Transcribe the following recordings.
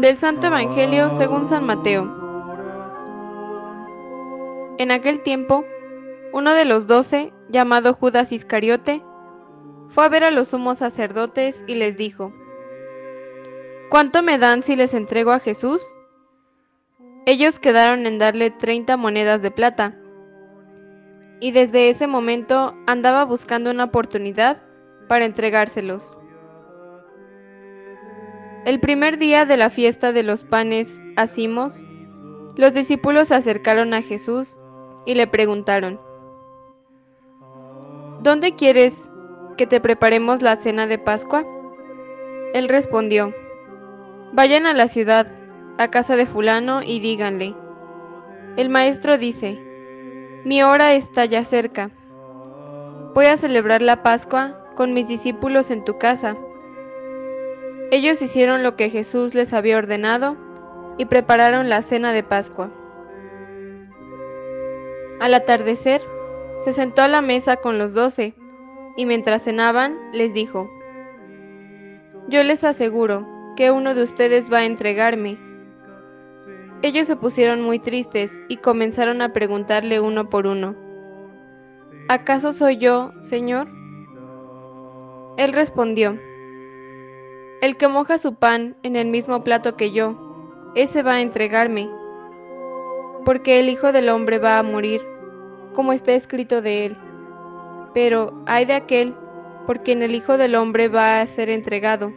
Del Santo Evangelio según San Mateo. En aquel tiempo, uno de los doce, llamado Judas Iscariote, fue a ver a los sumos sacerdotes y les dijo, ¿Cuánto me dan si les entrego a Jesús? Ellos quedaron en darle treinta monedas de plata, y desde ese momento andaba buscando una oportunidad para entregárselos. El primer día de la fiesta de los panes Asimos, los discípulos se acercaron a Jesús y le preguntaron, ¿Dónde quieres que te preparemos la cena de Pascua? Él respondió, Vayan a la ciudad, a casa de fulano, y díganle, el maestro dice, mi hora está ya cerca. Voy a celebrar la Pascua con mis discípulos en tu casa. Ellos hicieron lo que Jesús les había ordenado y prepararon la cena de Pascua. Al atardecer, se sentó a la mesa con los doce, y mientras cenaban, les dijo, Yo les aseguro que uno de ustedes va a entregarme. Ellos se pusieron muy tristes y comenzaron a preguntarle uno por uno, ¿acaso soy yo, Señor? Él respondió, el que moja su pan en el mismo plato que yo, ese va a entregarme, porque el Hijo del Hombre va a morir, como está escrito de él. Pero hay de aquel, por quien el Hijo del Hombre va a ser entregado.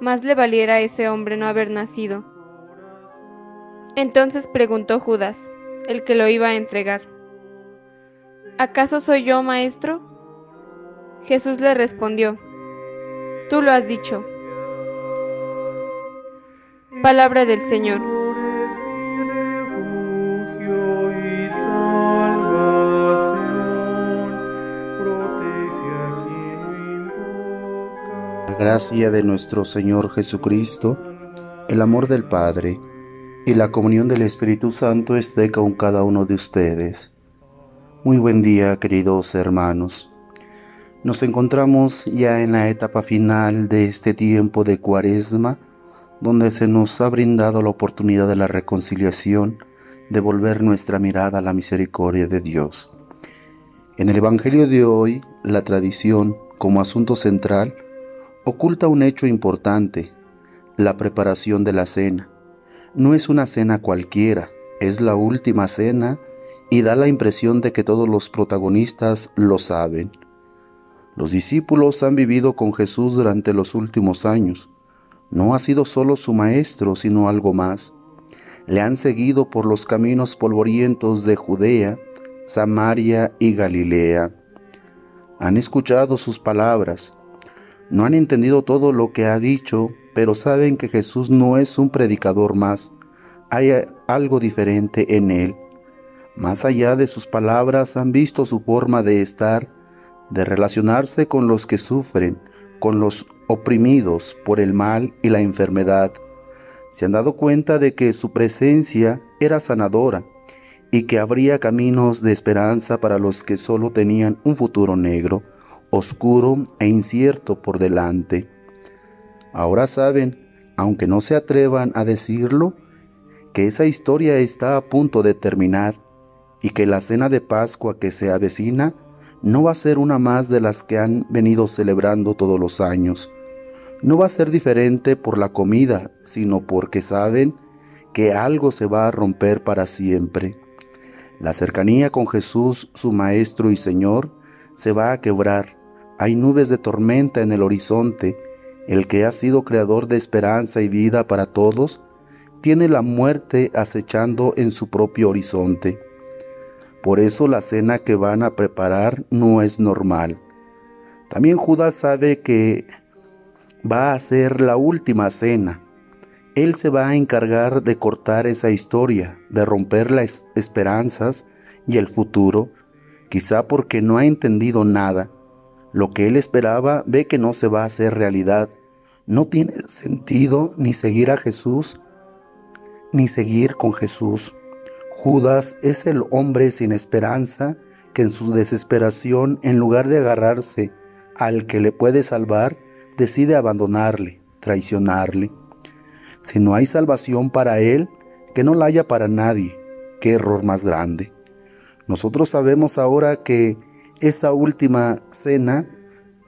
Más le valiera a ese hombre no haber nacido. Entonces preguntó Judas, el que lo iba a entregar, ¿acaso soy yo, maestro? Jesús le respondió, Tú lo has dicho. Palabra del Señor. La gracia de nuestro Señor Jesucristo, el amor del Padre y la comunión del Espíritu Santo esté con cada uno de ustedes. Muy buen día, queridos hermanos. Nos encontramos ya en la etapa final de este tiempo de cuaresma donde se nos ha brindado la oportunidad de la reconciliación, de volver nuestra mirada a la misericordia de Dios. En el Evangelio de hoy, la tradición, como asunto central, oculta un hecho importante, la preparación de la cena. No es una cena cualquiera, es la última cena y da la impresión de que todos los protagonistas lo saben. Los discípulos han vivido con Jesús durante los últimos años, no ha sido solo su maestro, sino algo más. Le han seguido por los caminos polvorientos de Judea, Samaria y Galilea. Han escuchado sus palabras. No han entendido todo lo que ha dicho, pero saben que Jesús no es un predicador más. Hay algo diferente en él. Más allá de sus palabras han visto su forma de estar, de relacionarse con los que sufren, con los oprimidos por el mal y la enfermedad, se han dado cuenta de que su presencia era sanadora y que habría caminos de esperanza para los que solo tenían un futuro negro, oscuro e incierto por delante. Ahora saben, aunque no se atrevan a decirlo, que esa historia está a punto de terminar y que la cena de Pascua que se avecina no va a ser una más de las que han venido celebrando todos los años. No va a ser diferente por la comida, sino porque saben que algo se va a romper para siempre. La cercanía con Jesús, su Maestro y Señor, se va a quebrar. Hay nubes de tormenta en el horizonte. El que ha sido creador de esperanza y vida para todos, tiene la muerte acechando en su propio horizonte. Por eso la cena que van a preparar no es normal. También Judas sabe que va a ser la última cena. Él se va a encargar de cortar esa historia, de romper las esperanzas y el futuro, quizá porque no ha entendido nada. Lo que él esperaba ve que no se va a hacer realidad. No tiene sentido ni seguir a Jesús, ni seguir con Jesús. Judas es el hombre sin esperanza que en su desesperación, en lugar de agarrarse al que le puede salvar, decide abandonarle, traicionarle. Si no hay salvación para él, que no la haya para nadie. Qué error más grande. Nosotros sabemos ahora que esa última cena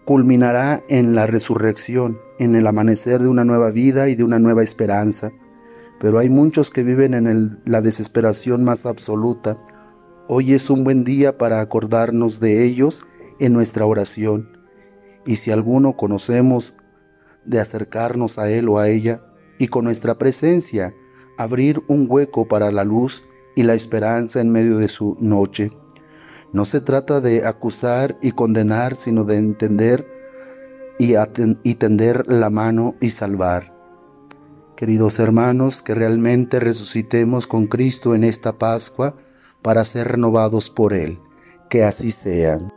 culminará en la resurrección, en el amanecer de una nueva vida y de una nueva esperanza. Pero hay muchos que viven en la desesperación más absoluta. Hoy es un buen día para acordarnos de ellos en nuestra oración. Y si alguno conocemos de acercarnos a él o a ella y con nuestra presencia abrir un hueco para la luz y la esperanza en medio de su noche. No se trata de acusar y condenar, sino de entender y, tender la mano y salvar. Queridos hermanos, que realmente resucitemos con Cristo en esta Pascua para ser renovados por Él. Que así sean.